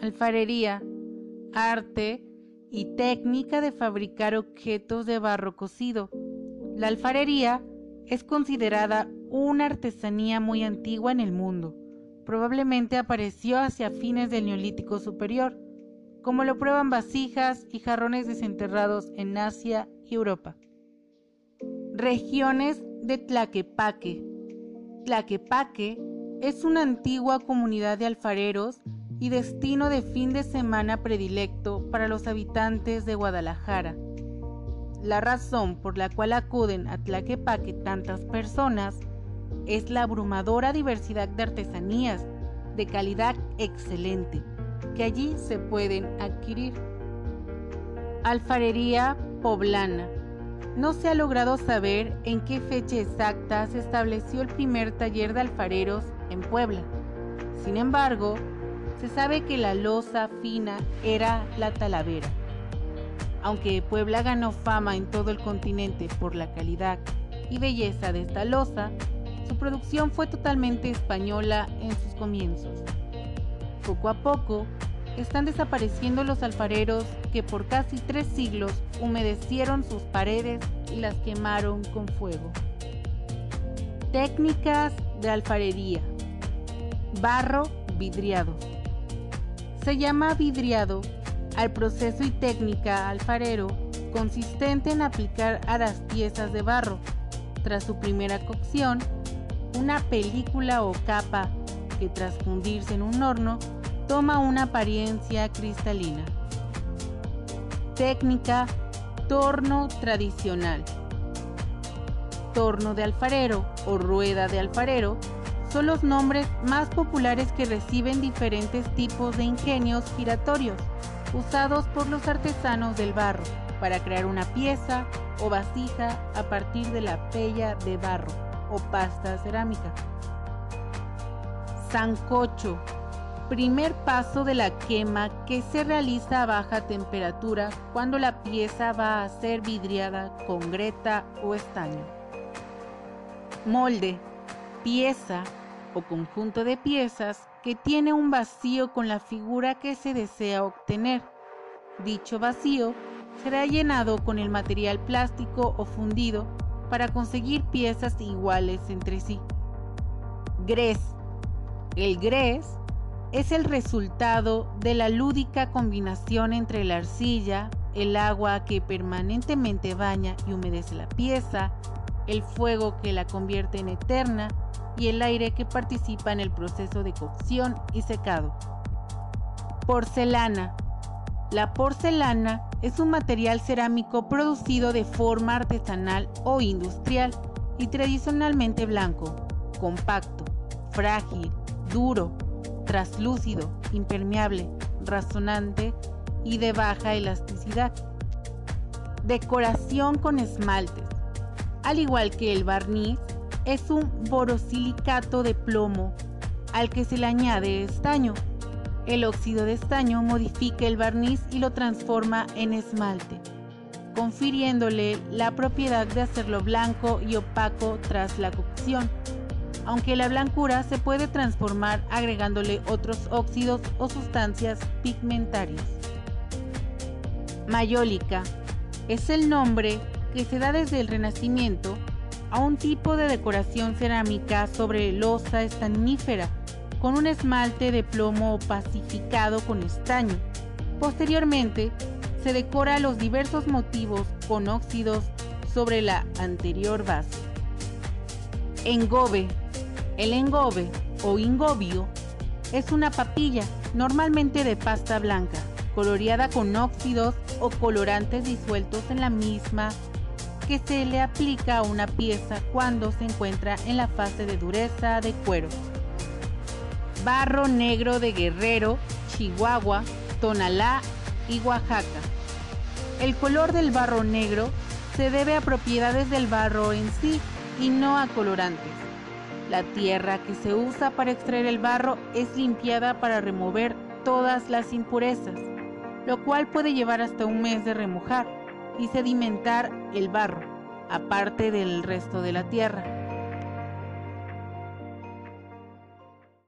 alfarería, arte y técnica de fabricar objetos de barro cocido. La alfarería es considerada una artesanía muy antigua en el mundo. Probablemente apareció hacia fines del Neolítico Superior, como lo prueban vasijas y jarrones desenterrados en Asia y Europa. Regiones de Tlaquepaque. Tlaquepaque es una antigua comunidad de alfareros y destino de fin de semana predilecto para los habitantes de Guadalajara. La razón por la cual acuden a Tlaquepaque tantas personas es la abrumadora diversidad de artesanías de calidad excelente que allí se pueden adquirir. Alfarería poblana. No se ha logrado saber en qué fecha exacta se estableció el primer taller de alfareros en Puebla. Sin embargo, se sabe que la loza fina era la talavera. Aunque Puebla ganó fama en todo el continente por la calidad y belleza de esta loza, su producción fue totalmente española en sus comienzos. Poco a poco, están desapareciendo los alfareros que por casi tres siglos humedecieron sus paredes y las quemaron con fuego. Técnicas de alfarería. Barro vidriado. Se llama vidriado al proceso y técnica alfarero consistente en aplicar a las piezas de barro, tras su primera cocción, una película o capa que tras fundirse en un horno toma una apariencia cristalina. Técnica torno tradicional. Torno de alfarero o rueda de alfarero son los nombres más populares que reciben diferentes tipos de ingenios giratorios usados por los artesanos del barro para crear una pieza o vasija a partir de la pella de barro o pasta cerámica. Sancocho. Primer paso de la quema que se realiza a baja temperatura cuando la pieza va a ser vidriada con greta o estaño. Molde. Pieza o conjunto de piezas que tiene un vacío con la figura que se desea obtener. Dicho vacío será llenado con el material plástico o fundido para conseguir piezas iguales entre sí. Gres. El gres es el resultado de la lúdica combinación entre la arcilla, el agua que permanentemente baña y humedece la pieza, el fuego que la convierte en eterna y el aire que participa en el proceso de cocción y secado. Porcelana. La porcelana es un material cerámico producido de forma artesanal o industrial y tradicionalmente blanco, compacto, frágil, duro, traslúcido, impermeable, razonante y de baja elasticidad. Decoración con esmaltes. Al igual que el barniz, es un borosilicato de plomo al que se le añade estaño. El óxido de estaño modifica el barniz y lo transforma en esmalte, confiriéndole la propiedad de hacerlo blanco y opaco tras la cocción, aunque la blancura se puede transformar agregándole otros óxidos o sustancias pigmentarias. Mayólica es el nombre que se da desde el Renacimiento a un tipo de decoración cerámica sobre losa estanífera con un esmalte de plomo pacificado con estaño. Posteriormente, se decora los diversos motivos con óxidos sobre la anterior base. Engobe. El engobe o ingobio es una papilla, normalmente de pasta blanca, coloreada con óxidos o colorantes disueltos en la misma que se le aplica a una pieza cuando se encuentra en la fase de dureza de cuero. Barro negro de Guerrero, Chihuahua, Tonalá y Oaxaca. El color del barro negro se debe a propiedades del barro en sí y no a colorantes. La tierra que se usa para extraer el barro es limpiada para remover todas las impurezas, lo cual puede llevar hasta un mes de remojar y sedimentar el barro, aparte del resto de la tierra.